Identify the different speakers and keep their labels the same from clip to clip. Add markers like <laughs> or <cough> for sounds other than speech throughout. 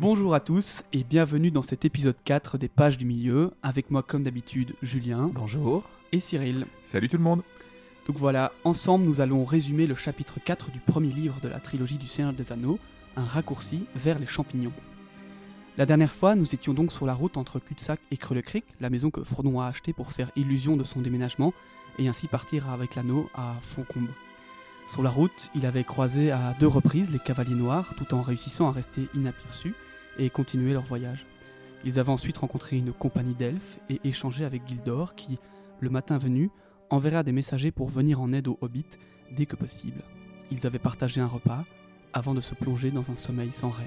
Speaker 1: Bonjour à tous et bienvenue dans cet épisode 4 des Pages du Milieu, avec moi comme d'habitude Julien
Speaker 2: Bonjour.
Speaker 1: et Cyril.
Speaker 3: Salut tout le monde
Speaker 1: Donc voilà, ensemble nous allons résumer le chapitre 4 du premier livre de la trilogie du Seigneur des Anneaux, un raccourci vers les champignons. La dernière fois, nous étions donc sur la route entre Cul-de-Sac et Creux Creek, la maison que Frodon a achetée pour faire illusion de son déménagement et ainsi partir avec l'anneau à Foncombe. Sur la route, il avait croisé à deux reprises les cavaliers noirs tout en réussissant à rester inaperçus et continuer leur voyage. Ils avaient ensuite rencontré une compagnie d'elfes et échangé avec Gildor qui, le matin venu, enverra des messagers pour venir en aide aux hobbits dès que possible. Ils avaient partagé un repas avant de se plonger dans un sommeil sans rêve.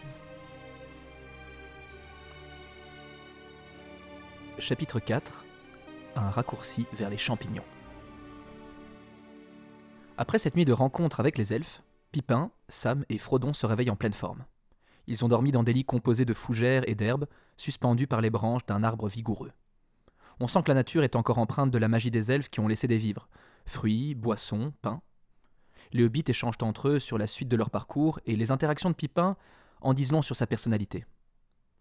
Speaker 2: Chapitre 4 Un raccourci vers les champignons. Après cette nuit de rencontre avec les elfes, Pipin, Sam et Frodon se réveillent en pleine forme. Ils ont dormi dans des lits composés de fougères et d'herbes, suspendus par les branches d'un arbre vigoureux. On sent que la nature est encore empreinte de la magie des elfes qui ont laissé des vivres fruits, boissons, pain. Les hobbits échangent entre eux sur la suite de leur parcours et les interactions de Pipin en disent long sur sa personnalité.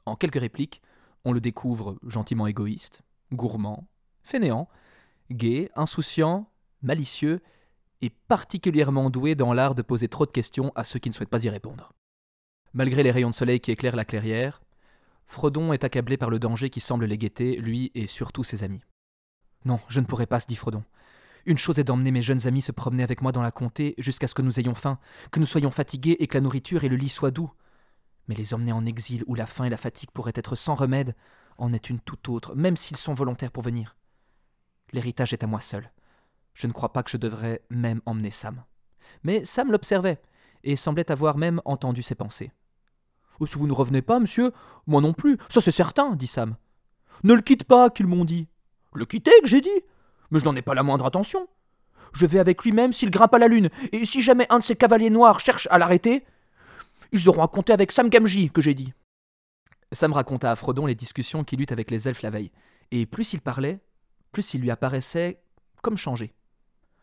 Speaker 2: En quelques répliques, on le découvre gentiment égoïste, gourmand, fainéant, gai, insouciant, malicieux et particulièrement doué dans l'art de poser trop de questions à ceux qui ne souhaitent pas y répondre. Malgré les rayons de soleil qui éclairent la clairière, Frodon est accablé par le danger qui semble les guetter, lui et surtout ses amis. Non, je ne pourrai pas, se dit Frodon. Une chose est d'emmener mes jeunes amis se promener avec moi dans la comté jusqu'à ce que nous ayons faim, que nous soyons fatigués et que la nourriture et le lit soient doux. Mais les emmener en exil où la faim et la fatigue pourraient être sans remède en est une toute autre, même s'ils sont volontaires pour venir. L'héritage est à moi seul. Je ne crois pas que je devrais même emmener Sam. Mais Sam l'observait, et semblait avoir même entendu ses pensées. Si vous ne revenez pas, monsieur, moi non plus, ça c'est certain, dit Sam. Ne le quitte pas, qu'ils m'ont dit. Le quitter, que j'ai dit? Mais je n'en ai pas la moindre attention. Je vais avec lui-même s'il grimpe à la lune, et si jamais un de ces cavaliers noirs cherche à l'arrêter, ils auront à compter avec Sam Gamgee, que j'ai dit. Sam raconta à Frodon les discussions qu'il eut avec les elfes la veille, et plus il parlait, plus il lui apparaissait comme changé.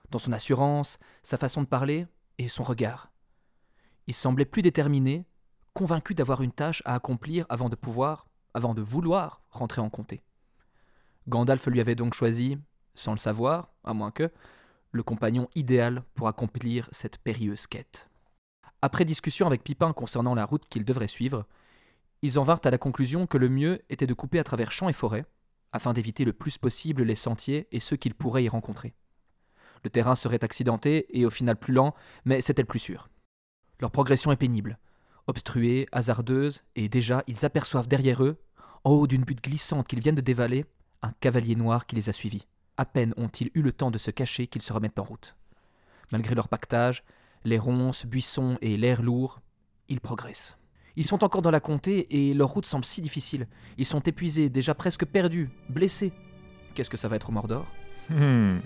Speaker 2: Dans son assurance, sa façon de parler et son regard. Il semblait plus déterminé, convaincu d'avoir une tâche à accomplir avant de pouvoir, avant de vouloir rentrer en comté. Gandalf lui avait donc choisi, sans le savoir, à moins que, le compagnon idéal pour accomplir cette périlleuse quête. Après discussion avec Pipin concernant la route qu'il devrait suivre, ils en vinrent à la conclusion que le mieux était de couper à travers champs et forêts, afin d'éviter le plus possible les sentiers et ceux qu'ils pourraient y rencontrer. Le terrain serait accidenté et au final plus lent, mais c'était le plus sûr. Leur progression est pénible, obstruée, hasardeuse, et déjà ils aperçoivent derrière eux, en haut d'une butte glissante qu'ils viennent de dévaler, un cavalier noir qui les a suivis. À peine ont-ils eu le temps de se cacher qu'ils se remettent en route. Malgré leur pactage, les ronces, buissons et l'air lourd, ils progressent. Ils sont encore dans la comté et leur route semble si difficile. Ils sont épuisés, déjà presque perdus, blessés. Qu'est-ce que ça va être au Mordor?
Speaker 3: Hmm.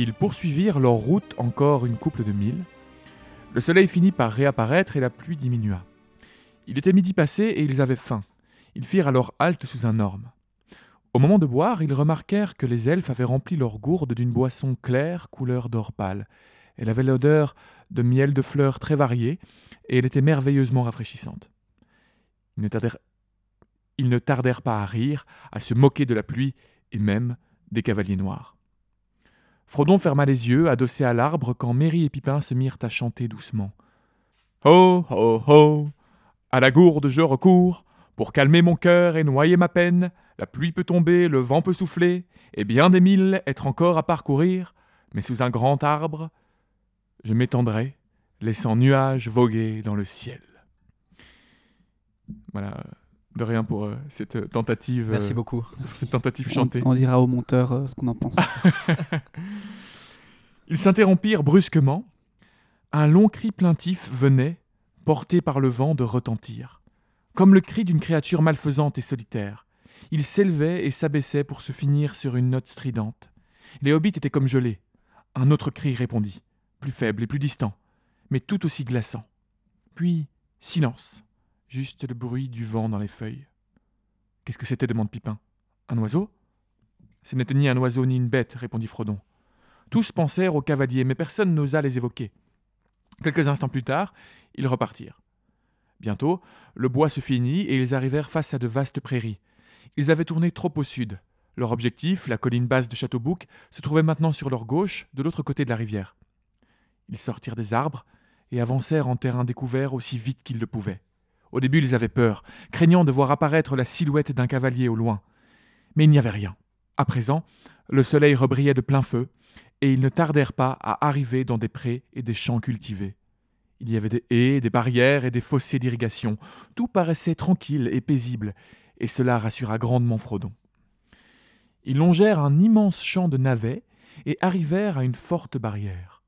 Speaker 3: Ils poursuivirent leur route encore une couple de milles. Le soleil finit par réapparaître et la pluie diminua. Il était midi passé et ils avaient faim. Ils firent alors halte sous un orme. Au moment de boire, ils remarquèrent que les elfes avaient rempli leurs gourdes d'une boisson claire couleur d'or pâle. Elle avait l'odeur de miel de fleurs très variées et elle était merveilleusement rafraîchissante. Ils ne tardèrent pas à rire, à se moquer de la pluie et même des cavaliers noirs. Frodon ferma les yeux, adossé à l'arbre, quand Merry et Pipin se mirent à chanter doucement. Ho, ho, ho À la gourde je recours, pour calmer mon cœur et noyer ma peine. La pluie peut tomber, le vent peut souffler, et bien des milles être encore à parcourir, mais sous un grand arbre, je m'étendrai, laissant nuages voguer dans le ciel. Voilà, de rien pour euh, cette tentative,
Speaker 2: Merci
Speaker 3: euh,
Speaker 2: beaucoup. <laughs>
Speaker 3: cette tentative
Speaker 1: On,
Speaker 3: chantée.
Speaker 1: on dira au monteur euh, ce qu'on en pense. <laughs>
Speaker 3: Ils s'interrompirent brusquement. Un long cri plaintif venait, porté par le vent, de retentir, comme le cri d'une créature malfaisante et solitaire. Il s'élevait et s'abaissait pour se finir sur une note stridente. Les hobbits étaient comme gelés. Un autre cri répondit, plus faible et plus distant, mais tout aussi glaçant. Puis silence, juste le bruit du vent dans les feuilles. Qu'est-ce que c'était demande Pipin. Un oiseau? Ce n'était ni un oiseau ni une bête, répondit Frodon. Tous pensèrent aux cavaliers, mais personne n'osa les évoquer. Quelques instants plus tard, ils repartirent. Bientôt, le bois se finit et ils arrivèrent face à de vastes prairies. Ils avaient tourné trop au sud. Leur objectif, la colline basse de Châteaubouc, se trouvait maintenant sur leur gauche, de l'autre côté de la rivière. Ils sortirent des arbres et avancèrent en terrain découvert aussi vite qu'ils le pouvaient. Au début, ils avaient peur, craignant de voir apparaître la silhouette d'un cavalier au loin. Mais il n'y avait rien. À présent, le soleil rebrillait de plein feu, et ils ne tardèrent pas à arriver dans des prés et des champs cultivés. Il y avait des haies, des barrières et des fossés d'irrigation. Tout paraissait tranquille et paisible, et cela rassura grandement Frodon. Ils longèrent un immense champ de navets et arrivèrent à une forte barrière.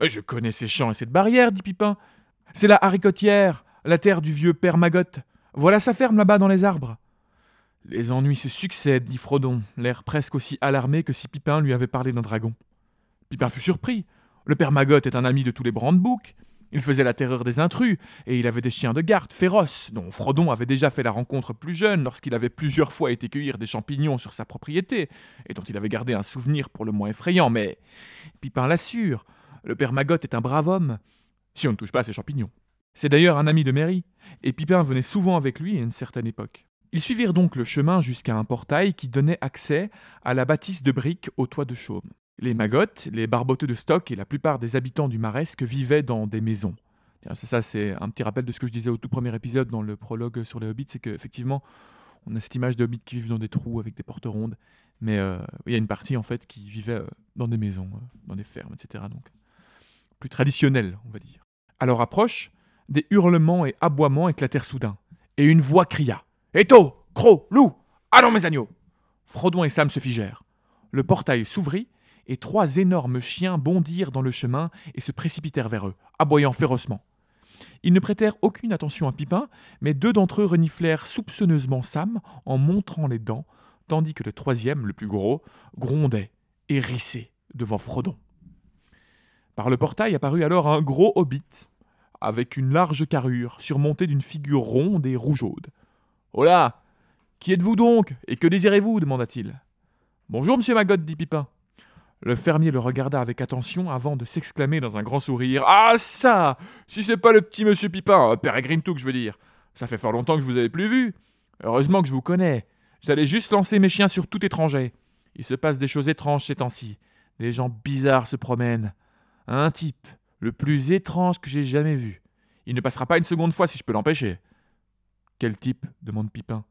Speaker 3: Je connais ces champs et cette barrière, dit Pipin. C'est la haricotière, la terre du vieux père Magotte. Voilà sa ferme là-bas dans les arbres. Les ennuis se succèdent, dit Frodon, l'air presque aussi alarmé que si Pipin lui avait parlé d'un dragon. Pipin fut surpris. Le père Magotte est un ami de tous les Brandeboucs. Il faisait la terreur des intrus, et il avait des chiens de garde féroces, dont Frodon avait déjà fait la rencontre plus jeune lorsqu'il avait plusieurs fois été cueillir des champignons sur sa propriété, et dont il avait gardé un souvenir pour le moins effrayant, mais Pipin l'assure, le père Magotte est un brave homme, si on ne touche pas à ses champignons. C'est d'ailleurs un ami de Mary, et Pipin venait souvent avec lui à une certaine époque. Ils suivirent donc le chemin jusqu'à un portail qui donnait accès à la bâtisse de briques au toit de chaume. Les magottes, les barboteux de stock et la plupart des habitants du Maresque vivaient dans des maisons. C'est ça, c'est un petit rappel de ce que je disais au tout premier épisode dans le prologue sur les hobbits, c'est qu'effectivement, on a cette image de hobbits qui vivent dans des trous avec des portes rondes, mais euh, il y a une partie en fait qui vivait euh, dans des maisons, euh, dans des fermes, etc. Donc plus traditionnel, on va dire. À leur approche, des hurlements et aboiements éclatèrent soudain, et une voix cria Éto, Croc, Loup, allons mes agneaux Frodon et Sam se figèrent. Le portail s'ouvrit, et trois énormes chiens bondirent dans le chemin et se précipitèrent vers eux, aboyant férocement. Ils ne prêtèrent aucune attention à Pipin, mais deux d'entre eux reniflèrent soupçonneusement Sam en montrant les dents, tandis que le troisième, le plus gros, grondait, hérissé, devant Frodon. Par le portail apparut alors un gros hobbit, avec une large carrure, surmontée d'une figure ronde et rougeaude. Hola Qui êtes-vous donc? Et que désirez-vous? demanda-t-il. Bonjour, monsieur Maggot, dit Pipin. Le fermier le regarda avec attention avant de s'exclamer dans un grand sourire. Ah ça Si c'est pas le petit monsieur Pipin, euh, Peregrine Touk, je veux dire. Ça fait fort longtemps que je vous avais plus vu. Heureusement que je vous connais. J'allais juste lancer mes chiens sur tout étranger. Il se passe des choses étranges ces temps-ci. Des gens bizarres se promènent. Un type, le plus étrange que j'ai jamais vu. Il ne passera pas une seconde fois si je peux l'empêcher. Quel type demande Pipin.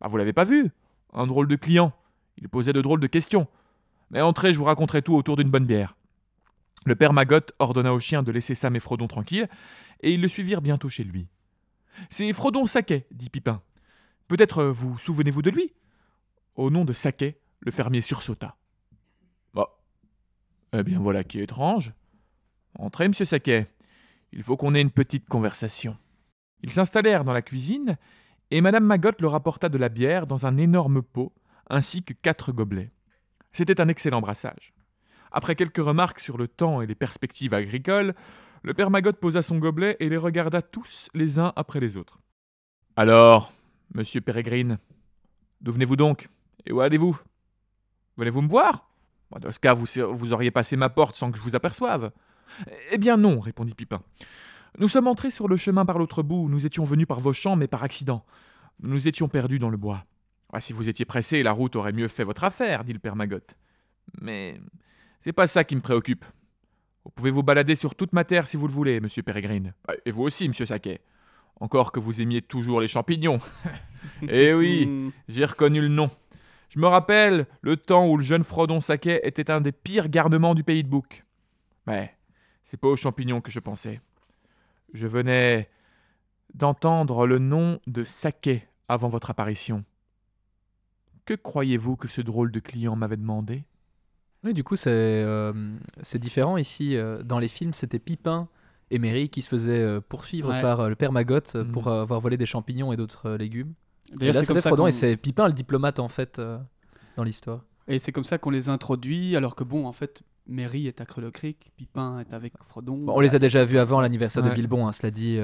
Speaker 3: Ah, vous l'avez pas vu Un drôle de client. Il posait de drôles de questions. Mais entrez, je vous raconterai tout autour d'une bonne bière. Le père Magotte ordonna aux chiens de laisser Sam et Frodon tranquilles, et ils le suivirent bientôt chez lui. C'est Frodon Saquet, dit Pipin. Peut-être euh, vous souvenez-vous de lui? Au nom de Saquet, le fermier sursauta. Bah. Eh bien voilà qui est étrange. Entrez, monsieur Saquet. Il faut qu'on ait une petite conversation. Ils s'installèrent dans la cuisine, et madame Magotte leur apporta de la bière dans un énorme pot, ainsi que quatre gobelets. C'était un excellent brassage. Après quelques remarques sur le temps et les perspectives agricoles, le père Magotte posa son gobelet et les regarda tous les uns après les autres. Alors, monsieur Pérégrine, d'où venez-vous donc Et où allez-vous? Venez-vous me voir? Dans ce cas, vous, vous auriez passé ma porte sans que je vous aperçoive. Eh bien non, répondit Pipin. Nous sommes entrés sur le chemin par l'autre bout, nous étions venus par vos champs, mais par accident. Nous étions perdus dans le bois. Ah, si vous étiez pressé, la route aurait mieux fait votre affaire, dit le père Magotte. Mais c'est pas ça qui me préoccupe. Vous pouvez vous balader sur toute ma terre si vous le voulez, monsieur Pérégrine. Ah, et vous aussi, monsieur Saquet. Encore que vous aimiez toujours les champignons. <laughs> eh oui, j'ai reconnu le nom. Je me rappelle le temps où le jeune Frodon Saquet était un des pires garnements du pays de Bouc. Mais c'est pas aux champignons que je pensais. Je venais d'entendre le nom de Saquet avant votre apparition. Que croyez-vous que ce drôle de client m'avait demandé?
Speaker 2: Oui, du coup, c'est euh, différent ici. Euh, dans les films, c'était Pipin et Mary qui se faisaient euh, poursuivre par le père Magotte pour mm. avoir volé des champignons et d'autres légumes. D'ailleurs, c'est comme ça et c'est Pipin le diplomate en fait dans l'histoire.
Speaker 1: Et c'est comme ça qu'on les introduit, alors que bon, en fait, Mary est à Creux Creek, Pipin est avec Frodon.
Speaker 2: on les a déjà vus avant l'anniversaire de Bilbon, hein, cela dit.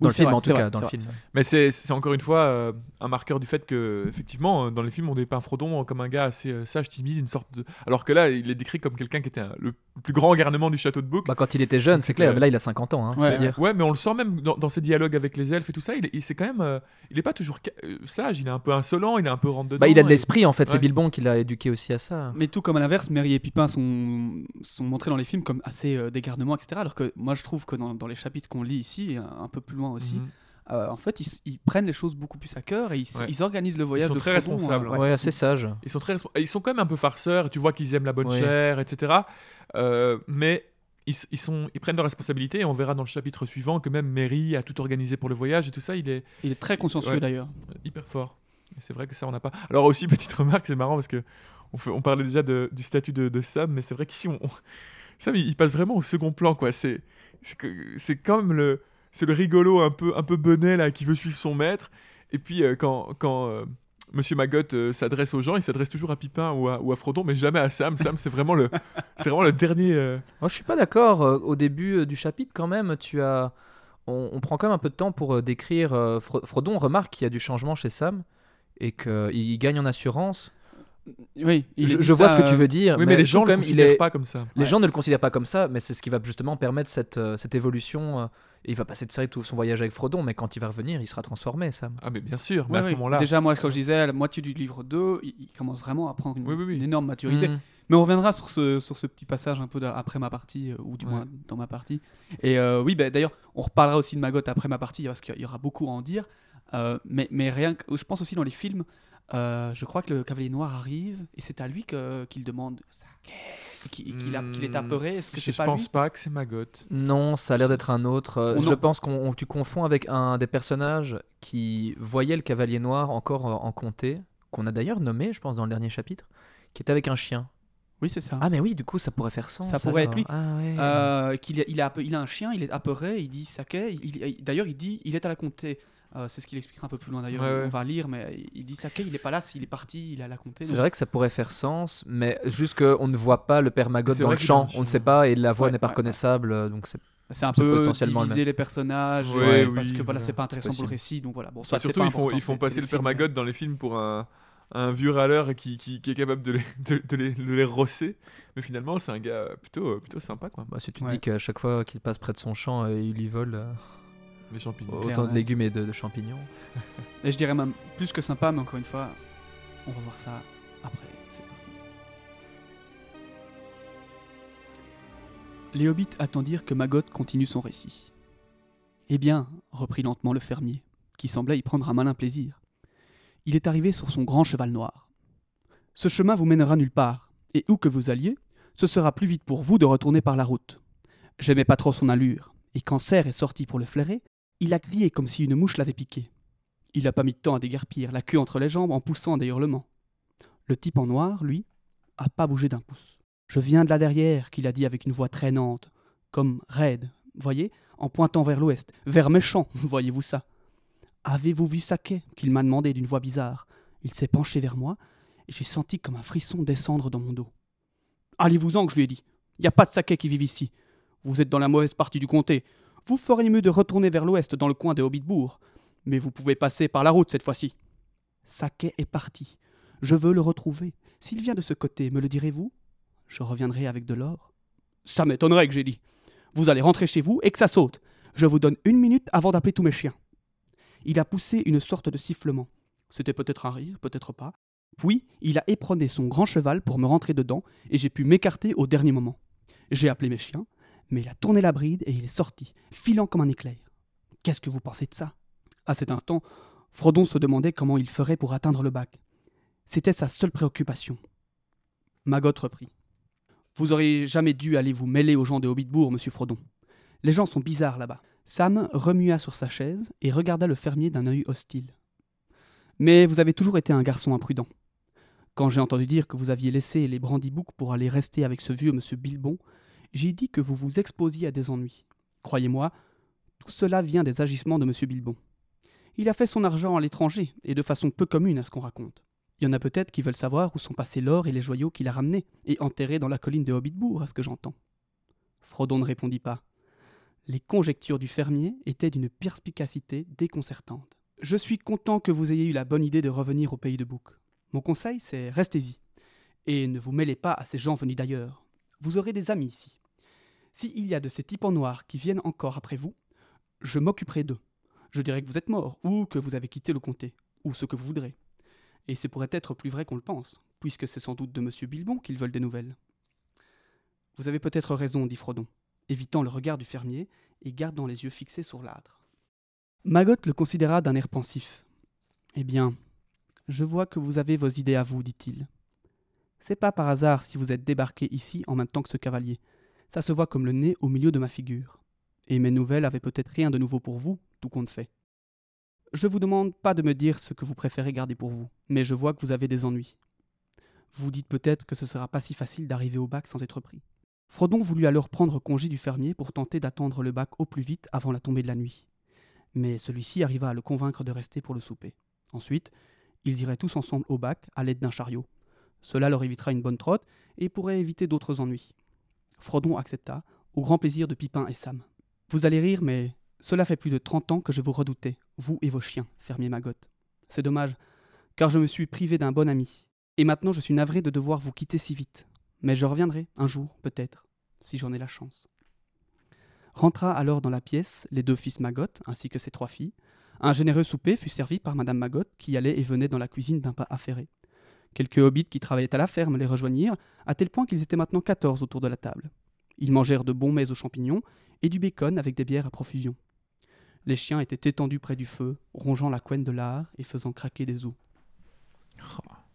Speaker 2: Dans
Speaker 1: Oui,
Speaker 2: le film,
Speaker 1: vrai,
Speaker 2: en tout
Speaker 1: vrai,
Speaker 2: cas, dans le
Speaker 1: vrai.
Speaker 2: film.
Speaker 3: Mais c'est c'est encore une fois euh, un marqueur du fait que, effectivement, euh, dans les films, on dépeint Frodon comme un gars assez euh, sage, timide, une sorte de. Alors que là, il est décrit comme quelqu'un qui était un- le plus grand garnement du château de Bouc.
Speaker 2: Bah, quand il était jeune, c'est clair, mais là il a 50 ans. Hein,
Speaker 1: Ouais.
Speaker 2: dire.
Speaker 3: Ouais, mais on le sent même dans, dans ses dialogues avec les elfes et tout ça. Il il- c'est quand même, euh, il est pas toujours euh, sage. Il est un peu insolent. Il est un peu rentre dedans.
Speaker 2: Bah, il a de
Speaker 3: et-
Speaker 2: l'esprit en fait, c'est
Speaker 3: Ouais.
Speaker 2: Bilbon qui l'a éduqué aussi à ça.
Speaker 1: Mais tout comme à l'inverse, Merry et Pipin sont, sont montrés dans les films comme assez euh, des garnements, etc. Alors que moi je trouve que dans, dans les chapitres qu'on lit ici, un peu plus loin aussi,
Speaker 3: Mhm.
Speaker 1: euh, en fait ils, ils prennent les choses beaucoup plus à cœur et ils,
Speaker 3: Ouais.
Speaker 1: ils organisent le voyage
Speaker 3: sont
Speaker 1: de
Speaker 3: très
Speaker 1: Frodon,
Speaker 3: responsables, hein.
Speaker 2: Ouais,
Speaker 1: ils
Speaker 2: assez
Speaker 1: sont-
Speaker 2: sage.
Speaker 3: Ils sont très, ils sont quand même un peu farceurs. Tu vois qu'ils aiment la bonne
Speaker 2: Ouais.
Speaker 3: chair, etc. Euh, mais ils, ils sont, ils prennent leurs responsabilités. Et on verra dans le chapitre suivant que même Mary a tout organisé pour le voyage et tout ça. Il est
Speaker 1: Il est très consciencieux
Speaker 3: Ouais.
Speaker 1: d'ailleurs.
Speaker 3: hyper fort. C'est vrai que ça, on n'a pas. Alors aussi, <laughs> petite remarque, c'est marrant parce que on, fait- on parlait déjà de- du statut de, de Sam, mais c'est vrai qu'ici, on, on- Sam, il, il passe vraiment au second plan, quoi. C'est, c'est, que- c'est quand même le, c'est le rigolo un peu, un peu benet là qui veut suivre son maître. Et puis euh, quand, quand euh, Monsieur Maggot euh, s'adresse aux gens, il s'adresse toujours à Pipin ou à, ou à Frodon, mais jamais à Sam. Sam, c'est vraiment le, <laughs> c'est vraiment le dernier. euh,
Speaker 2: Moi, je suis pas d'accord. euh, Au début euh, du chapitre, quand même, tu as. On, on prend quand même un peu de temps pour euh, décrire. euh, Fro- Frodon remarque qu'il y a du changement chez Sam et qu'il gagne en assurance.
Speaker 1: Oui, il
Speaker 2: Je, vois
Speaker 1: ça,
Speaker 2: ce que tu veux dire.
Speaker 3: Oui, mais, les gens ne
Speaker 2: il
Speaker 3: considèrent
Speaker 2: est-
Speaker 3: pas comme ça.
Speaker 2: Les
Speaker 1: Ouais.
Speaker 2: gens ne le considèrent pas comme ça, mais c'est ce qui va justement permettre cette, euh, cette évolution. Et il va passer de ça et tout son voyage avec Frodon, mais quand il va revenir, il sera transformé, Sam.
Speaker 3: Ah, mais bien sûr. Mais à ce
Speaker 1: oui.
Speaker 3: moment-là.
Speaker 1: Déjà, moi, quand je disais à la moitié du livre 2, il, commence vraiment à prendre une,
Speaker 3: Oui, oui, oui.
Speaker 1: une énorme maturité.
Speaker 2: Mm.
Speaker 1: Mais on reviendra sur ce, sur ce petit passage un peu après ma partie, euh, ou du
Speaker 3: Ouais.
Speaker 1: moins dans ma partie. Et euh, oui, bah, d'ailleurs, on reparlera aussi de Maggot après ma partie, parce qu'il y aura beaucoup à en dire. Euh, mais, mais rien que, je pense aussi dans les films, euh, je crois que le cavalier noir arrive, et c'est à lui que- qu'il demande qu'il qu'il a- qu'il est
Speaker 3: Hmm,
Speaker 1: apeuré. Est-ce que
Speaker 3: Je
Speaker 1: c'est pas
Speaker 3: pense
Speaker 1: lui
Speaker 3: pas que c'est Maggot.
Speaker 2: Non, ça a l'air d'être un autre. euh,
Speaker 1: Oh
Speaker 2: je
Speaker 1: non.
Speaker 2: pense qu'on on- tu confonds avec un des personnages qui voyait le cavalier noir encore euh, en comté, qu'on a d'ailleurs nommé, je pense, dans le dernier chapitre, qui était avec un chien.
Speaker 1: Oui, c'est ça.
Speaker 2: Ah, mais oui, du coup, ça pourrait faire sens.
Speaker 1: Ça pourrait
Speaker 2: alors.
Speaker 1: être lui.
Speaker 2: Ah, ouais.
Speaker 1: Euh, qu'il a- il, a, ape- il a un chien, il est apeuré, il dit Sake. il- il- D'ailleurs, il dit il est à la comté. Euh, c'est ce qu'il expliquera un peu plus loin d'ailleurs.
Speaker 3: Ouais, ouais.
Speaker 1: On va lire, mais il dit Sake, il est pas là, s'il est parti, il est à la comté.
Speaker 2: C'est
Speaker 1: Donc,
Speaker 2: vrai que ça pourrait faire sens, mais juste qu'on ne voit pas le
Speaker 3: C'est
Speaker 2: dans le champ,
Speaker 3: a
Speaker 2: on ne sait pas, et la voix
Speaker 1: Ouais,
Speaker 2: n'est pas
Speaker 1: ouais,
Speaker 2: reconnaissable, euh, donc c'est
Speaker 1: C'est un peu
Speaker 2: potentiellement le
Speaker 1: diviser les personnages,
Speaker 3: Ouais,
Speaker 1: ouais,
Speaker 3: oui,
Speaker 1: parce que voilà, c'est pas intéressant pour le récit, donc voilà. Bon, soit
Speaker 3: surtout,
Speaker 1: pas
Speaker 3: ils font, ils font passer le
Speaker 1: film,
Speaker 3: Maggot dans les films pour un, un vieux râleur qui, qui, qui est capable de les, de, de les, de les rosser. Mais finalement, c'est un gars plutôt, plutôt sympa, quoi.
Speaker 2: Bah, si tu
Speaker 1: Ouais.
Speaker 2: dis qu'à chaque fois qu'il passe près de son champ, euh, il lui vole euh,
Speaker 3: Les champignons.
Speaker 2: autant
Speaker 1: Clairement.
Speaker 2: de légumes et de, de champignons. <laughs>
Speaker 1: Et je dirais même plus que sympa, mais encore une fois, on va voir ça après. C'est parti. Les hobbits attendirent que Maggot continue son récit. Eh bien, reprit lentement le fermier, qui semblait y prendre un malin plaisir. Il est arrivé sur son grand cheval noir. Ce chemin vous mènera nulle part, et où que vous alliez, ce sera plus vite pour vous de retourner par la route. J'aimais pas trop son allure, et quand Serre est sorti pour le flairer, il a crié comme si une mouche l'avait piqué. Il n'a pas mis de temps à déguerpir, la queue entre les jambes en poussant des hurlements. Le type en noir, lui, a pas bougé d'un pouce. Je viens de là derrière, qu'il a dit avec une voix traînante, comme raide, voyez, en pointant vers l'ouest, vers méchant, <laughs> voyez-vous ça? Avez-vous vu Saquet qu'il m'a demandé d'une voix bizarre. Il s'est penché vers moi, et j'ai senti comme un frisson descendre dans mon dos. Allez-vous-en, que je lui ai dit. Il n'y a pas de Saquet qui vivent ici. Vous êtes dans la mauvaise partie du comté. Vous feriez mieux de retourner vers l'ouest, dans le coin des Hobbitbourg. Mais vous pouvez passer par la route cette fois-ci. Saquet est parti. Je veux le retrouver. S'il vient de ce côté, me le direz-vous? Je reviendrai avec de l'or. Ça m'étonnerait que j'ai dit. Vous allez rentrer chez vous et que ça saute. Je vous donne une minute avant d'appeler tous mes chiens. Il a poussé une sorte de sifflement. C'était peut-être un rire, peut-être pas. Puis, il a éperonné son grand cheval pour me rentrer dedans, et j'ai pu m'écarter au dernier moment. J'ai appelé mes chiens, mais il a tourné la bride et il est sorti, filant comme un éclair. Qu'est-ce que vous pensez de ça? À cet instant, Frodon se demandait comment il ferait pour atteindre le bac. C'était sa seule préoccupation. Maggot reprit. Vous auriez jamais dû aller vous mêler aux gens de Hobbitbourg, monsieur Frodon. Les gens sont bizarres là-bas. Sam remua sur sa chaise et regarda le fermier d'un œil hostile. Mais vous avez toujours été un garçon imprudent. Quand j'ai entendu dire que vous aviez laissé les Brandybook pour aller rester avec ce vieux monsieur Bilbon, j'ai dit que vous vous exposiez à des ennuis. Croyez-moi, tout cela vient des agissements de monsieur Bilbon. Il a fait son argent à l'étranger, et de façon peu commune à ce qu'on raconte. Il y en a peut-être qui veulent savoir où sont passés l'or et les joyaux qu'il a ramenés et enterrés dans la colline de Hobbitbourg, à ce que j'entends. Frodon ne répondit pas. Les conjectures du fermier étaient d'une perspicacité déconcertante. Je suis content que vous ayez eu la bonne idée de revenir au pays de Bouc. Mon conseil, c'est restez-y. Et ne vous mêlez pas à ces gens venus d'ailleurs. Vous aurez des amis ici. S'il y a de ces types en noir qui viennent encore après vous, je m'occuperai d'eux. Je dirai que vous êtes mort, ou que vous avez quitté le comté, ou ce que vous voudrez. Et ce pourrait être plus vrai qu'on le pense, puisque c'est sans doute de M. Bilbon qu'ils veulent des nouvelles. Vous avez peut-être raison, dit Frodon, évitant le regard du fermier et gardant les yeux fixés sur l'âtre. Maggot le considéra d'un air pensif. Eh bien, je vois que vous avez vos idées à vous, dit-il. C'est pas par hasard si vous êtes débarqué ici en même temps que ce cavalier. Ça se voit comme le nez au milieu de ma figure. Et mes nouvelles avaient peut-être rien de nouveau pour vous, tout compte fait. Je vous demande pas de me dire ce que vous préférez garder pour vous, mais je vois que vous avez des ennuis. Vous dites peut-être que ce sera pas si facile d'arriver au bac sans être pris. Frodon voulut alors prendre congé du fermier pour tenter d'attendre le bac au plus vite avant la tombée de la nuit. Mais celui-ci arriva à le convaincre de rester pour le souper. Ensuite, ils iraient tous ensemble au bac à l'aide d'un chariot. Cela leur évitera une bonne trotte et pourrait éviter d'autres ennuis. Frodon accepta, au grand plaisir de Pipin et Sam. Vous allez rire, mais cela fait plus de trente ans que je vous redoutais, vous et vos chiens, fermier Maggot. C'est dommage, car je me suis privé d'un bon ami. Et maintenant je suis navré de devoir vous quitter si vite. Mais je reviendrai, un jour, peut-être, si j'en ai la chance. Rentra alors dans la pièce les deux fils Maggot, ainsi que ses trois filles. Un généreux souper fut servi par Madame Maggot, qui allait et venait dans la cuisine d'un pas affairé. Quelques hobbits qui travaillaient à la ferme les rejoignirent, à tel point qu'ils étaient maintenant quatorze autour de la table. Ils mangèrent de bons mets aux champignons et du bacon avec des bières à profusion. Les chiens étaient étendus près du feu, rongeant la couenne de lard et faisant craquer des os.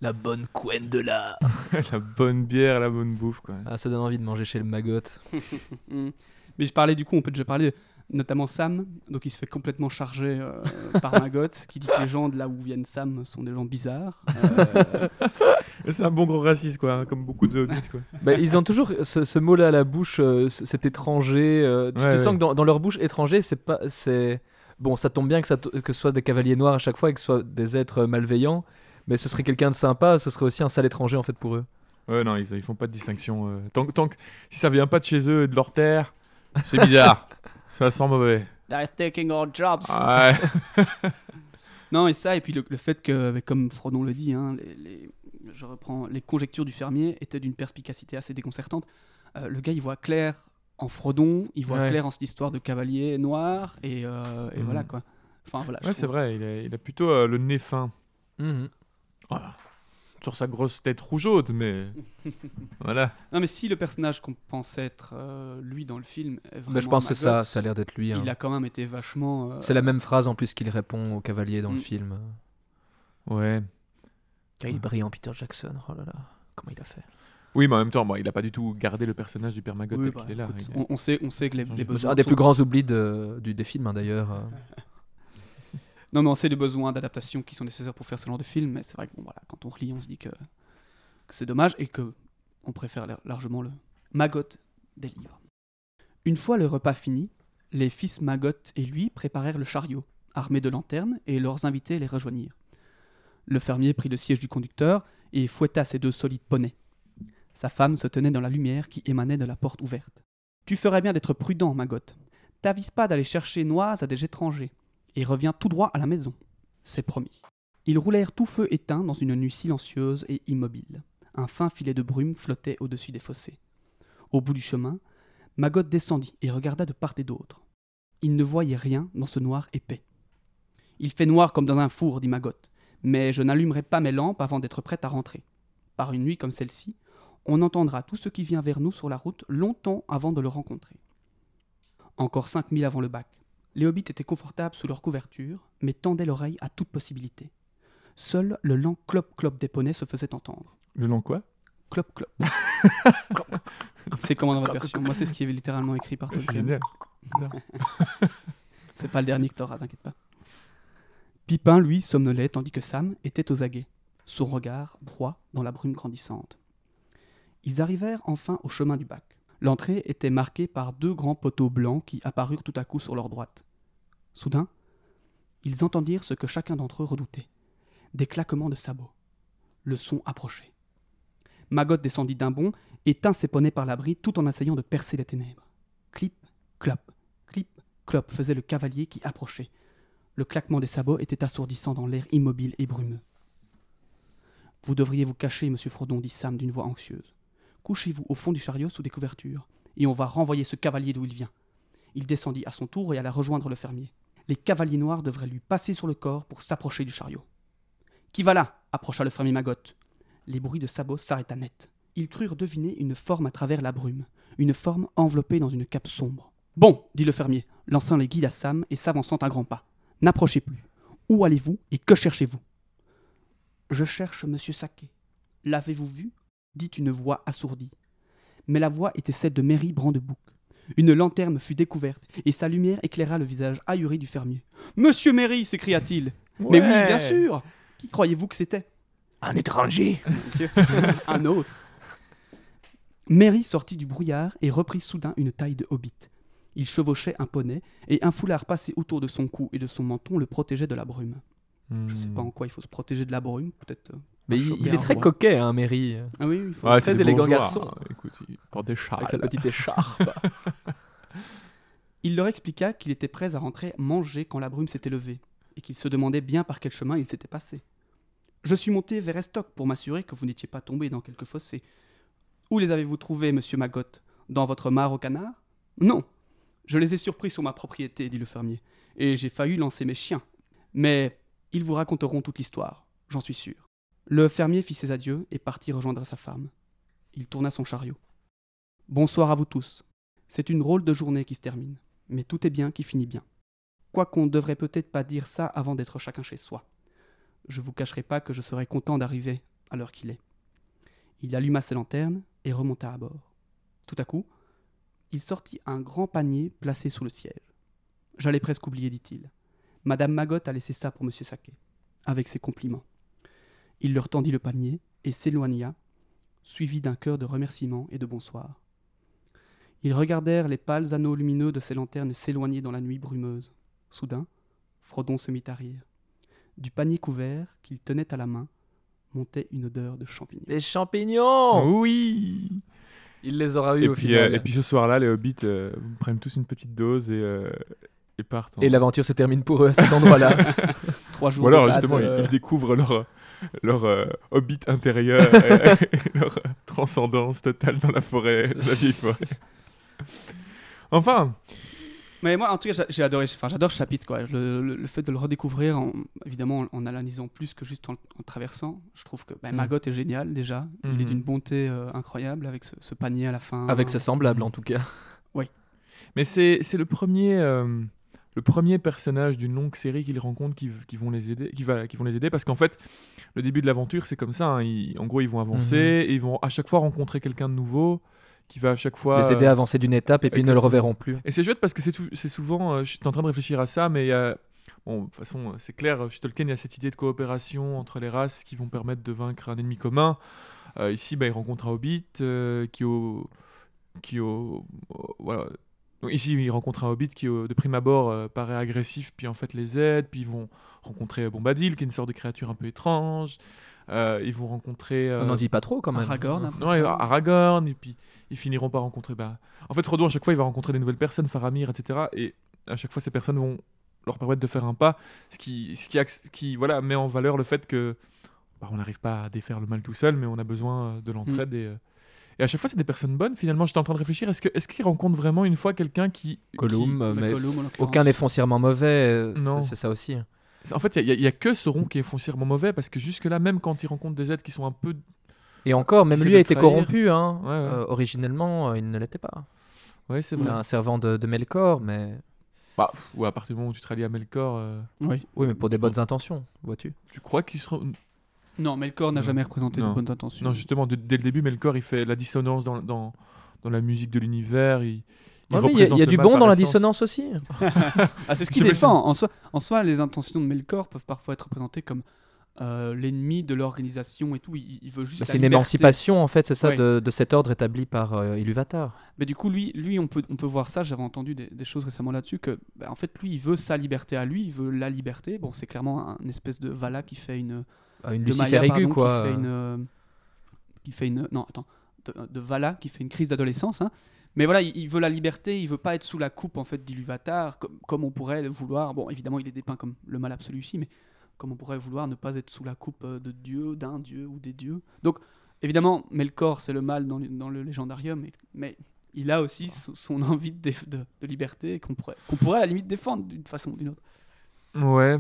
Speaker 2: La bonne couenne de l'art. <laughs>
Speaker 3: la bonne bière, la bonne bouffe, quoi.
Speaker 2: Ah, ça donne envie de manger chez le Maggot. <laughs>
Speaker 1: Mais je parlais du coup, on peut déjà parler notamment Sam, donc il se fait complètement charger euh, <laughs> par Maggot, qui dit que les gens de là où viennent Sam sont des gens bizarres. Euh, <laughs>
Speaker 3: C'est un bon gros raciste, quoi, hein, comme beaucoup de quoi.
Speaker 2: Bah, ils ont toujours ce, ce mot-là à la bouche, euh, cet étranger. euh, tu
Speaker 3: Ouais,
Speaker 2: te sens que dans, dans leur bouche, étranger, c'est pas. c'est Bon, ça tombe bien que, ça que ce soit des cavaliers noirs à chaque fois et que ce soit des êtres malveillants, mais ce serait quelqu'un de sympa, ce serait aussi un sale étranger en fait pour eux.
Speaker 3: Ouais, non, ils, ils font pas de distinction. euh, tant, que- tant que si ça vient pas de chez eux et de leur terre, c'est bizarre. <laughs> ça sent mauvais.
Speaker 1: They're taking our jobs.
Speaker 3: Ouais. <laughs>
Speaker 1: Non, et ça, et puis le, le fait que, comme Frodon le dit, hein, les, les- je reprends, les conjectures du fermier étaient d'une perspicacité assez déconcertante. Euh, le gars, il voit clair en Frodon, il voit
Speaker 3: Ouais.
Speaker 1: clair en cette histoire de cavalier noir, et, euh, et
Speaker 3: Mhm.
Speaker 1: voilà quoi. Enfin voilà.
Speaker 3: Ouais, c'est
Speaker 1: trouve-
Speaker 3: vrai, il a, il a plutôt euh, le nez fin.
Speaker 2: Mhm.
Speaker 3: Voilà. Sur sa grosse tête rougeaude, mais. <laughs> voilà.
Speaker 1: Non, mais si le personnage qu'on pense être euh, lui dans le film est vraiment
Speaker 2: Bah, je pense que ça, ça a l'air d'être lui. hein.
Speaker 1: Il a quand même été vachement. euh,
Speaker 2: C'est la même phrase en plus qu'il répond au cavalier dans le
Speaker 1: Mm.
Speaker 2: film.
Speaker 3: Ouais.
Speaker 2: Car il est brillant, Peter Jackson. Oh là là, comment il a fait?
Speaker 3: Oui, mais en même temps, bon, il a pas du tout gardé le personnage du père Maggot
Speaker 1: oui,
Speaker 3: tel
Speaker 1: bah,
Speaker 3: qu'il est là.
Speaker 1: écoute,
Speaker 3: Il a-
Speaker 1: on, on sait, on sait que les, les besoins.
Speaker 2: Un des
Speaker 1: sont-
Speaker 2: plus grands oublis de- du, des films hein, d'ailleurs. <laughs>
Speaker 1: Non, mais on sait les besoins d'adaptation qui sont nécessaires pour faire ce genre de film, mais c'est vrai que voilà, quand on relit, on se dit que, c'est dommage et que on préfère lar- largement le Maggot des livres. Une fois le repas fini, les fils Maggot et lui préparèrent le chariot, armés de lanternes, et leurs invités les rejoignirent. Le fermier prit le siège du conducteur et fouetta ses deux solides poneys. Sa femme se tenait dans la lumière qui émanait de la porte ouverte. Tu ferais bien d'être prudent, Maggot. T'avises pas d'aller chercher noise à des étrangers et reviens tout droit à la maison. C'est promis. Ils roulèrent tout feu éteint dans une nuit silencieuse et immobile. Un fin filet de brume flottait au-dessus des fossés. Au bout du chemin, Maggot descendit et regarda de part et d'autre. Il ne voyait rien dans ce noir épais. Il fait noir comme dans un four, dit Maggot, mais je n'allumerai pas mes lampes avant d'être prêt à rentrer. Par une nuit comme celle-ci, on entendra tout ce qui vient vers nous sur la route longtemps avant de le rencontrer. Encore cinq milles avant le bac. Les hobbits étaient confortables sous leur couverture, mais tendaient l'oreille à toute possibilité. Seul le lent clop-clop des poneys se faisait entendre.
Speaker 3: Le long quoi?
Speaker 1: Clop-clop. <laughs> c'est comment dans votre version Moi, c'est ce qui est littéralement écrit par
Speaker 3: C'est
Speaker 1: Tolkien.
Speaker 3: génial. <laughs>
Speaker 1: C'est pas le dernier que t'auras, t'inquiète pas. Pipin, lui, somnolait, tandis que Sam était aux aguets, son regard droit dans la brume grandissante. Ils arrivèrent enfin au chemin du bac. L'entrée était marquée par deux grands poteaux blancs qui apparurent tout à coup sur leur droite. Soudain, ils entendirent ce que chacun d'entre eux redoutait des claquements de sabots. Le son approchait. Maggot descendit d'un bond et tint ses poneys par l'abri tout en essayant de percer les ténèbres. Clip, clop, clip, Clope faisait le cavalier qui approchait. Le claquement des sabots était assourdissant dans l'air immobile et brumeux. Vous devriez vous cacher, monsieur Frodon, dit Sam d'une voix anxieuse. Couchez-vous au fond du chariot sous des couvertures, et on va renvoyer ce cavalier d'où il vient. Il descendit à son tour et alla rejoindre le fermier. Les cavaliers noirs devraient lui passer sur le corps pour s'approcher du chariot. Qui va là? approcha le fermier Magot. Les bruits de sabots s'arrêta net. Ils crurent deviner une forme à travers la brume, une forme enveloppée dans une cape sombre. Bon, dit le fermier, lançant les guides à Sam et s'avançant à grands pas. N'approchez plus. Où allez-vous et que cherchez-vous Je cherche monsieur Saquet. L'avez-vous vu dit une voix assourdie. Mais la voix était celle de Mary Brandebouc. Une lanterne fut découverte, et sa lumière éclaira le visage ahuri du fermier. Monsieur Mary s'écria-t-il. Mais oui, bien sûr Qui croyez-vous que c'était?
Speaker 2: Un étranger <laughs>
Speaker 1: Un autre Mary sortit du brouillard et reprit soudain une taille de hobbit. Il chevauchait un poney, et un foulard passé autour de son cou et de son menton le protégeait de la brume. Je sais pas en quoi il faut se protéger de la brume, peut-être.
Speaker 2: Mais il, est très
Speaker 1: roi.
Speaker 2: coquet, hein, Mary.
Speaker 1: Ah oui, il faut.
Speaker 3: Ouais,
Speaker 2: Très élégant garçon.
Speaker 3: hein. Écoute, il porte des châles.
Speaker 2: Avec sa petite <laughs> écharpe.
Speaker 1: Il leur expliqua qu'il était prêt à rentrer manger quand la brume s'était levée, et qu'il se demandait bien par quel chemin il s'était passé. Je suis monté vers Estoc pour m'assurer que vous n'étiez pas tombé dans quelque fossé. Où les avez-vous trouvés, monsieur Magot Dans votre mare au canard? Non. Je les ai surpris sur ma propriété, dit le fermier, et j'ai failli lancer mes chiens. Mais ils vous raconteront toute l'histoire, j'en suis sûr. Le fermier fit ses adieux et partit rejoindre sa femme. Il tourna son chariot. Bonsoir à vous tous. C'est une drôle de journée qui se termine, mais tout est bien qui finit bien. Quoiqu'on ne devrait peut-être pas dire ça avant d'être chacun chez soi. Je vous cacherai pas que je serais content d'arriver à l'heure qu'il est. Il alluma ses lanternes et remonta à bord. Tout à coup, il sortit un grand panier placé sous le siège. J'allais presque oublier, dit-il. Madame Magot a laissé ça pour Monsieur Saquet, avec ses compliments. Il leur tendit le panier et s'éloigna, suivi d'un chœur de remerciements et de bonsoir. Ils regardèrent les pâles anneaux lumineux de ces lanternes s'éloigner dans la nuit brumeuse. Soudain, Frodon se mit à rire. Du panier couvert qu'il tenait à la main montait une odeur de champignons.
Speaker 2: Les champignons
Speaker 3: Oui
Speaker 2: Il les aura eu
Speaker 3: et
Speaker 2: au
Speaker 3: puis,
Speaker 2: final.
Speaker 3: euh, et puis ce soir-là, les hobbits euh, prennent tous une petite dose et, euh, et partent. en-
Speaker 2: Et l'aventure se termine pour eux à cet endroit-là. <laughs>
Speaker 1: Trois jours
Speaker 3: Ou alors
Speaker 1: de
Speaker 3: justement, ils-
Speaker 1: euh,
Speaker 3: ils découvrent leur, leur euh, hobbit intérieur et, <laughs> et leur euh, transcendance totale dans la forêt, la vieille <laughs> forêt. Enfin,
Speaker 1: Mais moi, en tout cas, j'a- j'ai adoré. Enfin, j'adore ce chapitre, quoi. Le, le- le fait de le redécouvrir, en, évidemment, en, en analysant plus que juste en, en traversant. Je trouve que ben,
Speaker 2: Mm.
Speaker 1: Margot est génial déjà. Il est
Speaker 3: Mhm.
Speaker 1: d'une bonté euh, incroyable avec ce, ce panier à la fin.
Speaker 2: Avec ses semblables, en tout cas.
Speaker 3: mais c'est c'est le premier. euh, le premier personnage d'une longue série qu'ils rencontrent qui, qui vont les aider, qui, va, qui vont les aider parce qu'en fait, le début de l'aventure, c'est comme ça. hein, ils- en gros, ils vont avancer
Speaker 2: Mhm.
Speaker 3: et ils vont à chaque fois rencontrer quelqu'un de nouveau qui va à chaque fois.
Speaker 2: Les aider
Speaker 3: euh,
Speaker 2: à avancer d'une étape et puis ils ne le reverront plus.
Speaker 3: Et c'est chouette parce que c'est souvent, euh, je suis en train de réfléchir à ça, mais a- bon, de toute façon, euh, c'est clair, euh, chez Tolkien, il y a cette idée de coopération entre les races qui vont permettre de vaincre un ennemi commun. Euh, ici, bah, il rencontre un hobbit euh, qui, au, qui au- voilà. Donc, ici, il rencontre un hobbit qui, au- de prime abord, euh, paraît agressif, puis en fait les aide, puis ils vont rencontrer Bombadil, qui est une sorte de créature un peu étrange. Euh, ils vont rencontrer. euh,
Speaker 2: On n'en dit pas trop quand même.
Speaker 1: Aragorn, ça.
Speaker 3: Aragorn, et puis ils finiront par rencontrer. Bah... En fait, Frodo, à chaque fois, il va rencontrer des nouvelles personnes, Faramir, etc. Et à chaque fois, ces personnes vont leur permettre de faire un pas, ce qui, ce qui, voilà, met en valeur le fait que bah, on n'arrive pas à défaire le mal tout seul, mais on a besoin euh, de l'entraide. Et, euh, et à chaque fois, c'est des personnes bonnes. Finalement, j'étais en train de réfléchir est-ce que- est-ce qu'ils rencontrent vraiment une fois quelqu'un qui.
Speaker 2: Gollum, euh,
Speaker 1: Mais
Speaker 2: aucun n'est foncièrement mauvais, euh, c'est-
Speaker 3: Non.
Speaker 2: c'est ça aussi.
Speaker 3: qui- En fait, il n'y a, a que Sauron qui est foncièrement mauvais, parce que jusque-là, même quand il rencontre des êtres qui sont un peu.
Speaker 2: Et encore, même lui a été
Speaker 3: trahir.
Speaker 2: corrompu. Hein.
Speaker 3: Ouais, ouais.
Speaker 2: Euh, originellement, euh, il ne l'était pas.
Speaker 3: Ouais, c'est
Speaker 2: Il
Speaker 3: vrai.
Speaker 2: un servant de, de Melkor, mais
Speaker 3: Bah, ou à partir du moment où tu te rallies à Melkor, euh,
Speaker 1: Oui.
Speaker 2: oui, mais pour des bonnes intentions, vois-tu.
Speaker 3: tu crois qu'il sera.
Speaker 1: Non, Melkor n'a jamais représenté
Speaker 3: Non.
Speaker 1: de bonnes intentions.
Speaker 3: Non, justement, de- dès le début, Melkor, il fait la dissonance dans, dans, dans la musique de l'univers. Il, il
Speaker 2: Ouais, mais Il y a- y, du bon dans la dissonance aussi. <laughs> <laughs>
Speaker 1: Ah, c'est ce qu'il défend. En soi, en soi, les intentions de Melkor peuvent parfois être représentées comme euh, l'ennemi de l'organisation et tout. Il, il veut juste.
Speaker 2: Bah, c'est une émancipation, en fait, c'est ça,
Speaker 1: Ouais.
Speaker 2: de, de cet ordre établi par euh, Iluvatar.
Speaker 1: Mais du coup, lui, lui on, peut, on peut voir ça. J'avais entendu des, des choses récemment là-dessus. Que, bah, en fait, lui, il veut sa liberté à lui. Il veut la liberté. Bon, c'est clairement un espèce de Vala qui fait une.
Speaker 2: Euh, Une
Speaker 1: de
Speaker 2: Lucifer
Speaker 1: Maya,
Speaker 2: aiguë,
Speaker 1: pardon,
Speaker 2: quoi.
Speaker 1: Qui fait une. euh, Qui fait une non, attends. De, de Vala qui fait une crise d'adolescence. hein. Mais voilà, il, il veut la liberté, il veut pas être sous la coupe en fait d'Iluvatar, comme, comme on pourrait le vouloir. Bon, évidemment, il est dépeint comme le mal absolu ici, mais comme on pourrait vouloir ne pas être sous la coupe euh, de Dieu, d'un Dieu ou des dieux. Donc, évidemment, Melkor, c'est le mal dans le, dans le légendarium, mais, mais il a aussi son, son envie de- de liberté qu'on pourrait, qu'on pourrait à la limite défendre d'une façon ou d'une autre.
Speaker 3: Ouais.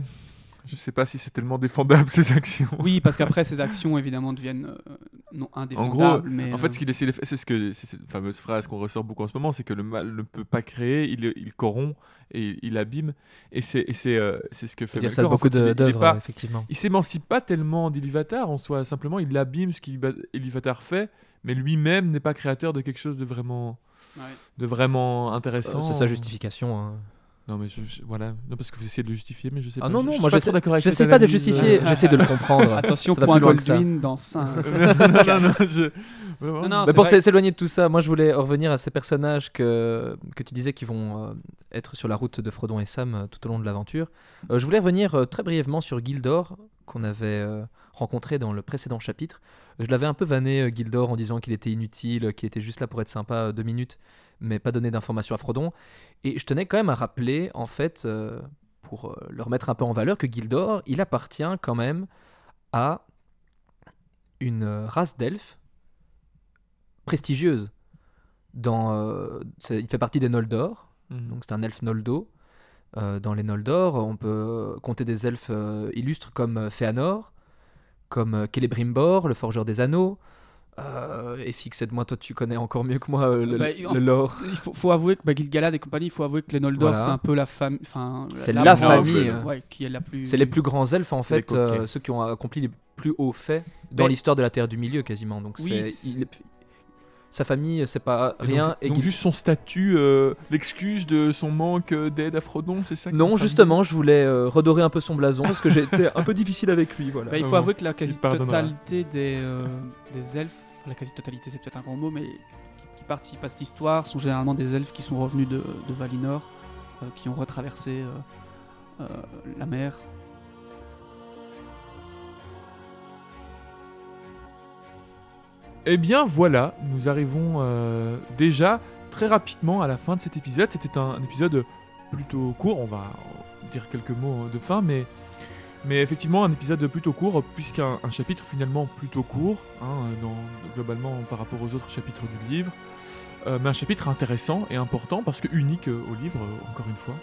Speaker 3: Je sais pas si c'est tellement défendable <laughs> ces actions.
Speaker 1: Oui, parce qu'après, ses actions, évidemment, deviennent euh, non indéfendables. mais,
Speaker 3: En fait,
Speaker 1: euh,
Speaker 3: ce qu'il essaie de faire, c'est ce que c'est cette fameuse phrase qu'on ressort beaucoup en ce moment, c'est que le mal ne peut pas créer, il, il corrompt et il abîme. Et c'est et c'est euh, c'est ce que fait
Speaker 2: ça.
Speaker 3: En
Speaker 2: beaucoup
Speaker 3: il
Speaker 2: de-
Speaker 3: il est
Speaker 2: d'œuvres,
Speaker 3: pas-
Speaker 2: effectivement.
Speaker 3: il s'émancipe pas tellement d'Ilivatar en soi, simplement il abîme ce qu'Ilivatar fait, mais lui-même n'est pas créateur de quelque chose de vraiment,
Speaker 1: ouais.
Speaker 3: de vraiment
Speaker 2: Euh,
Speaker 3: intéressant.
Speaker 2: C'est sa justification. hein.
Speaker 3: Non mais je- je- voilà, non parce que vous essayez de le justifier, mais je sais
Speaker 2: Ah
Speaker 3: pas.
Speaker 2: non,
Speaker 3: je-
Speaker 2: non,
Speaker 3: je
Speaker 2: moi
Speaker 3: d'accord avec
Speaker 2: j'essaie pas de justifier, <laughs> j'essaie de le comprendre. <laughs>
Speaker 1: Attention,
Speaker 2: Ça va
Speaker 1: point
Speaker 2: plus loin que ça.
Speaker 1: Goldwyn dans 5. <laughs>
Speaker 3: non, non, non, je-.
Speaker 1: Non, non,
Speaker 2: Mais pour s'éloigner de tout ça, moi je voulais revenir à ces personnages que, que tu disais qui vont euh, être sur la route de Frodon et Sam euh, tout au long de l'aventure. Euh, je voulais revenir euh, très brièvement sur Gildor, qu'on avait euh, rencontré dans le précédent chapitre. Je l'avais un peu vanné, euh, Gildor, en disant qu'il était inutile, qu'il était juste là pour être sympa euh, deux minutes, mais pas donner d'informations à Frodon. Et je tenais quand même à rappeler, en fait, euh, pour euh, le remettre un peu en valeur, que Gildor, il appartient quand même à une euh, race d'elfes prestigieuse. Dans, euh, il fait partie des Noldor,
Speaker 3: Mhm.
Speaker 2: donc c'est un elfe Noldo. Euh, dans les Noldor, on peut compter des elfes euh, illustres comme euh, Fëanor, comme Celebrimbor, le forgeur des anneaux. Euh, et fixe, aide-moi, toi tu connais encore mieux que moi euh, le,
Speaker 1: Bah,
Speaker 2: le lore.
Speaker 1: Il faut, faut avouer que bah, Gil-galad et compagnie, il faut avouer que les Noldor,
Speaker 2: Voilà.
Speaker 1: c'est un peu la famille. Enfin,
Speaker 2: C'est la famille,
Speaker 1: ouais, qui est la plus.
Speaker 2: C'est les plus grands elfes en fait, euh, ceux qui ont accompli les plus hauts faits dans l'histoire de la Terre du Milieu quasiment. Donc
Speaker 1: Oui,
Speaker 2: c'est- sa famille, c'est pas
Speaker 3: Et
Speaker 2: rien.
Speaker 3: Donc,
Speaker 2: et
Speaker 3: donc juste son statut, euh, l'excuse de son manque euh, d'aide à Frodon, c'est ça
Speaker 2: Non, justement, je voulais euh, redorer un peu son blason parce que j'ai été un peu difficile avec lui. Voilà.
Speaker 1: Bah, il faut
Speaker 3: Vraiment.
Speaker 1: avouer que la quasi-totalité des, euh, des elfes, la quasi-totalité c'est peut-être un grand mot, mais qui, qui participent à cette histoire sont généralement des elfes qui sont revenus de, de Valinor, euh, qui ont retraversé euh, euh, la mer.
Speaker 3: Eh bien voilà, nous arrivons euh, déjà très rapidement à la fin de cet épisode. C'était un, épisode plutôt court, on va dire quelques mots de fin, mais, effectivement un épisode plutôt court, puisqu'un un chapitre finalement plutôt court, hein, globalement par rapport aux autres chapitres du livre. Euh, mais un chapitre intéressant et important parce que unique euh, au livre, euh, encore une fois.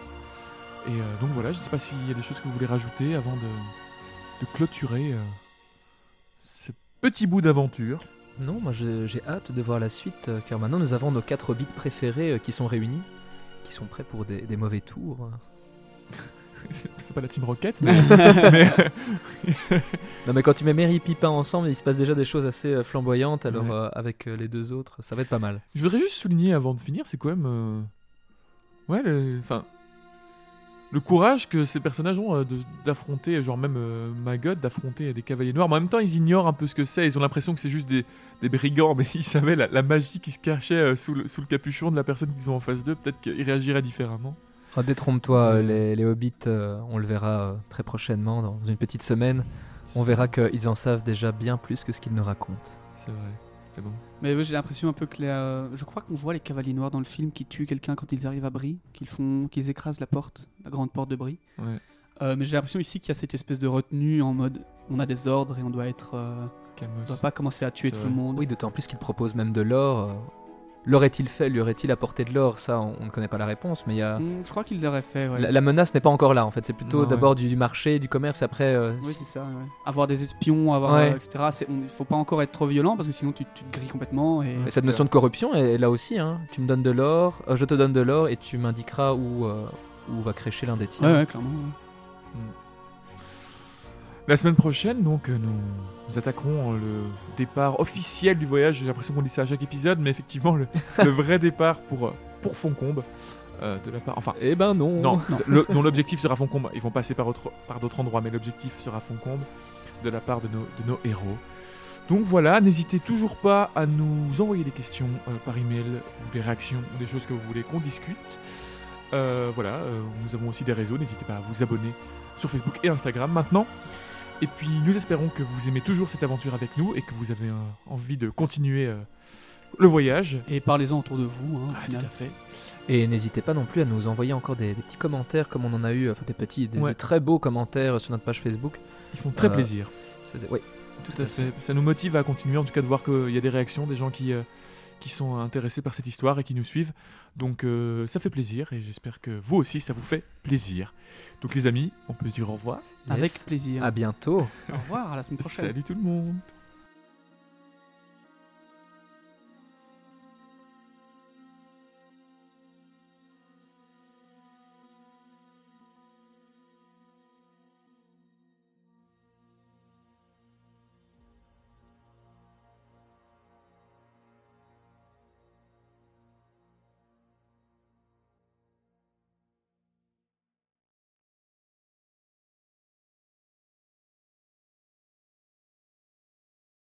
Speaker 3: Et euh, donc voilà, je ne sais pas s'il y a des choses que vous voulez rajouter avant de, clôturer euh, ce petit bout d'aventure.
Speaker 2: Non, moi j'ai hâte de voir la suite euh, car maintenant nous avons nos quatre hobbits préférés euh, qui sont réunis, qui sont prêts pour des, des mauvais tours. <laughs>
Speaker 3: C'est pas la Team Rocket, mais, <laughs> mais, <laughs>
Speaker 2: Non, mais quand tu mets et Pipin ensemble, il se passe déjà des choses assez euh, flamboyantes. Alors
Speaker 3: Ouais.
Speaker 2: euh, avec les deux autres, ça va être pas mal.
Speaker 3: je voudrais juste souligner avant de finir, c'est quand même, euh, ouais, le, enfin, le courage que ces personnages ont euh, d'affronter, genre même euh, d'affronter des cavaliers noirs. Mais en même temps, ils ignorent un peu ce que c'est. Ils ont l'impression que c'est juste des, des brigands. Mais <laughs> s'ils savaient la, la magie qui se cachait euh, sous, le, sous le capuchon de la personne qu'ils ont en face d'eux, peut-être qu'ils réagiraient différemment.
Speaker 2: Oh, détrompe-toi, euh, les, les hobbits, euh, on le verra très prochainement, dans une petite semaine. On verra qu'ils en savent déjà bien plus que ce qu'ils nous racontent.
Speaker 3: C'est vrai. C'est bon.
Speaker 1: Mais oui, j'ai l'impression un peu que les, euh, je crois qu'on voit les cavaliers noirs dans le film qui tuent quelqu'un quand ils arrivent à Brie, qu'ils font, qu'ils écrasent la porte, la grande porte de Brie.
Speaker 3: Ouais.
Speaker 1: Euh, mais j'ai l'impression ici qu'il y a cette espèce de retenue en mode, on a des ordres et on doit être, euh, on doit pas commencer à tuer tout le monde.
Speaker 2: Oui, d'autant plus qu'ils proposent même de l'or. L'aurait-il fait Lui aurait-il apporté de l'or? Ça, on, on ne connaît pas la réponse, mais il y a...
Speaker 1: Hmm, je crois qu'il l'aurait fait. Ouais.
Speaker 2: La, la menace n'est pas encore là en fait, c'est plutôt d'abord du, du marché, du commerce, après. euh,
Speaker 1: Oui, c'est ça. ouais. Avoir des espions, avoir,
Speaker 2: Ouais.
Speaker 1: euh, etc. Il faut pas encore être trop violent parce que sinon tu, tu te grilles complètement. Et,
Speaker 2: Et cette notion de corruption est là aussi. Hein. Tu me donnes de l'or, euh, je te donne de l'or et tu m'indiqueras où, euh, où va crécher l'un des tiens.
Speaker 1: Ouais, ouais, clairement. ouais.
Speaker 3: La semaine prochaine, donc, euh, nous, attaquerons euh, le départ officiel du voyage. J'ai l'impression qu'on dit ça à chaque épisode, mais effectivement, le, <laughs> le vrai départ pour, euh, pour Foncombe. euh, de la part. Enfin,
Speaker 2: Eh ben non.
Speaker 3: non, le- dont l'objectif sera Foncombe. Ils vont passer par, autre- par d'autres endroits, mais l'objectif sera Foncombe de la part de nos, de nos héros. Donc voilà, n'hésitez toujours pas à nous envoyer des questions euh, par email, ou des réactions, ou des choses que vous voulez qu'on discute. Euh, voilà, nous avons aussi des réseaux, n'hésitez pas à vous abonner sur Facebook et Instagram maintenant. Et puis nous espérons que vous aimez toujours cette aventure avec nous et que vous avez euh, envie de continuer euh, le voyage.
Speaker 1: Et parlez-en autour de vous, hein, au
Speaker 3: Ah,
Speaker 1: final.
Speaker 3: tout à fait.
Speaker 2: Et n'hésitez pas non plus à nous envoyer encore des, des petits commentaires comme on en a eu, enfin des petits, des,
Speaker 3: Ouais.
Speaker 2: des très beaux commentaires sur notre page Facebook.
Speaker 3: Ils font très
Speaker 2: Euh,
Speaker 3: plaisir.
Speaker 2: Oui,
Speaker 3: Tout à fait. Ça nous motive à continuer, en tout cas, de voir qu'il y a des réactions, des gens qui, euh, qui sont intéressés par cette histoire et qui nous suivent. Donc, euh, ça fait plaisir et j'espère que vous aussi, ça vous fait plaisir. Donc, les amis, on peut se dire au revoir.
Speaker 1: Avec plaisir.
Speaker 2: À bientôt.
Speaker 1: Au revoir, à la semaine <laughs> prochaine.
Speaker 3: Salut tout le monde.